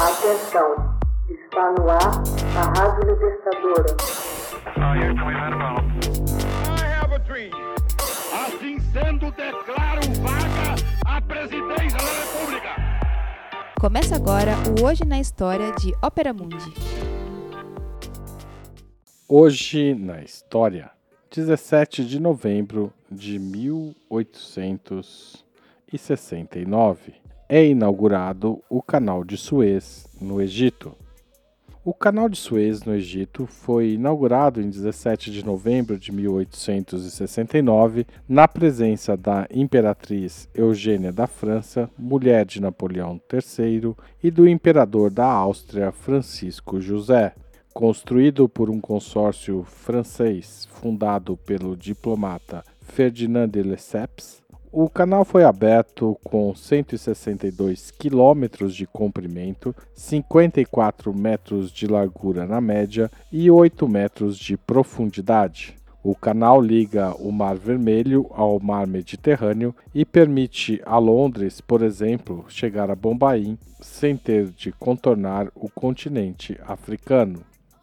Atenção, está no ar a Rádio Libertadora. Assim sendo, declaro vaga a presidência da República. Começa agora o Hoje na História de Ópera Mundi. Hoje na História, 17 de novembro de 1869, é inaugurado o Canal de Suez, no Egito. O Canal de Suez, no Egito, foi inaugurado em 17 de novembro de 1869, na presença da imperatriz Eugênia da França, mulher de Napoleão III, e do imperador da Áustria, Francisco José. Construído por um consórcio francês fundado pelo diplomata Ferdinand de Lesseps, o canal foi aberto com 162 quilômetros de comprimento, 54 metros de largura na média e 8 metros de profundidade. O canal liga o Mar Vermelho ao Mar Mediterrâneo e permite a Londres, por exemplo, chegar a Bombaim sem ter de contornar o continente africano.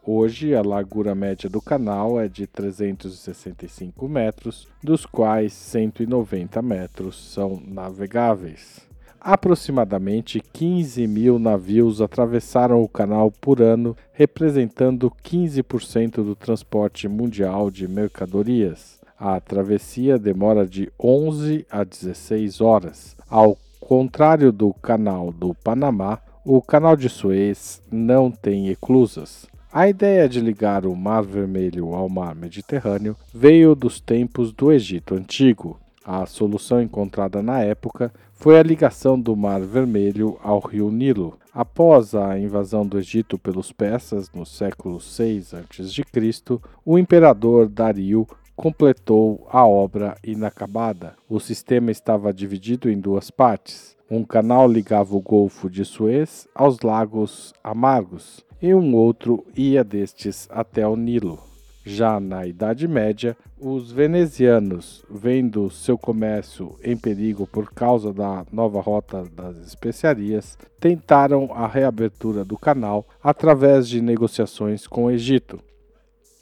Hoje, a largura média do canal é de 365 metros, dos quais 190 metros são navegáveis. Aproximadamente 15 mil navios atravessaram o canal por ano, representando 15% do transporte mundial de mercadorias. A travessia demora de 11 a 16 horas. Ao contrário do Canal do Panamá, o Canal de Suez não tem eclusas. A ideia de ligar o Mar Vermelho ao Mar Mediterrâneo veio dos tempos do Egito Antigo. A solução encontrada na época foi a ligação do Mar Vermelho ao rio Nilo. Após a invasão do Egito pelos persas no século VI a.C., o imperador Dario completou a obra inacabada. O sistema estava dividido em duas partes. Um canal ligava o Golfo de Suez aos Lagos Amargos e um outro ia destes até o Nilo. Já na Idade Média, os venezianos, vendo seu comércio em perigo por causa da nova rota das especiarias, tentaram a reabertura do canal através de negociações com o Egito.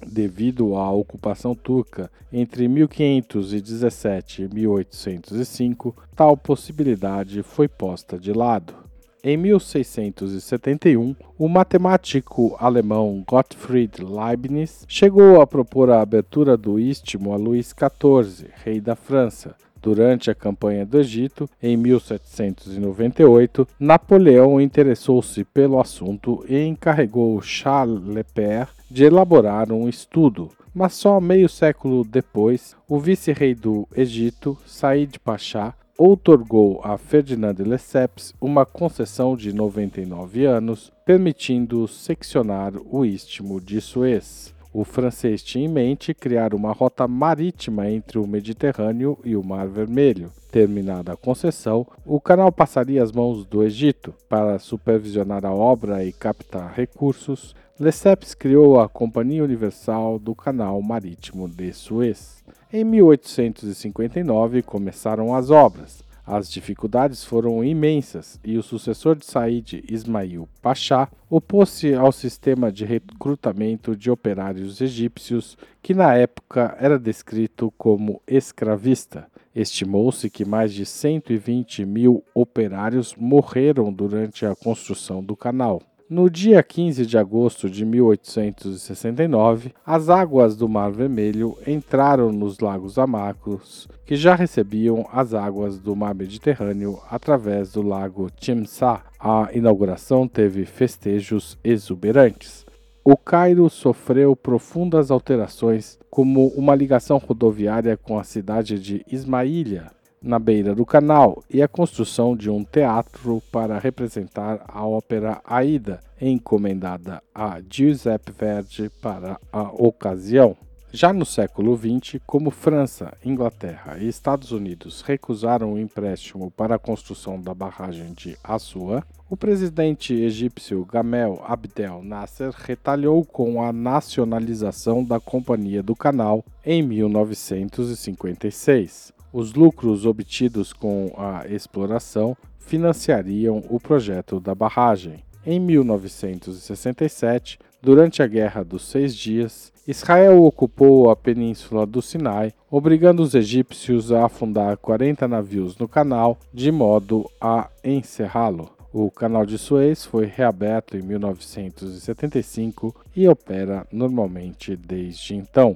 Devido à ocupação turca entre 1517 e 1805, tal possibilidade foi posta de lado. Em 1671, o matemático alemão Gottfried Leibniz chegou a propor a abertura do istmo a Luís XIV, rei da França. Durante a campanha do Egito, em 1798, Napoleão interessou-se pelo assunto e encarregou Charles Lepere de elaborar um estudo. Mas só meio século depois, o vice-rei do Egito, Said Pasha, outorgou a Ferdinand de Lesseps uma concessão de 99 anos, permitindo seccionar o istmo de Suez. O francês tinha em mente criar uma rota marítima entre o Mediterrâneo e o Mar Vermelho. Terminada a concessão, o canal passaria às mãos do Egito. Para supervisionar a obra e captar recursos, Lesseps criou a Companhia Universal do Canal Marítimo de Suez. Em 1859 começaram as obras. As dificuldades foram imensas e o sucessor de Said, Ismail Pasha, opôs-se ao sistema de recrutamento de operários egípcios, que na época era descrito como escravista. Estimou-se que mais de 120 mil operários morreram durante a construção do canal. No dia 15 de agosto de 1869, as águas do Mar Vermelho entraram nos Lagos Amargos, que já recebiam as águas do Mar Mediterrâneo através do Lago Timsá. A inauguração teve festejos exuberantes. O Cairo sofreu profundas alterações, como uma ligação rodoviária com a cidade de Ismaília, na beira do canal e a construção de um teatro para representar a ópera Aida, encomendada a Giuseppe Verdi para a ocasião. Já no século XX, como França, Inglaterra e Estados Unidos recusaram o empréstimo para a construção da barragem de Assuã, o presidente egípcio Gamel Abdel Nasser retalhou com a nacionalização da Companhia do Canal em 1956. Os lucros obtidos com a exploração financiariam o projeto da barragem. Em 1967, durante a Guerra dos Seis Dias, Israel ocupou a península do Sinai, obrigando os egípcios a afundar 40 navios no canal, de modo a encerrá-lo. O canal de Suez foi reaberto em 1975 e opera normalmente desde então.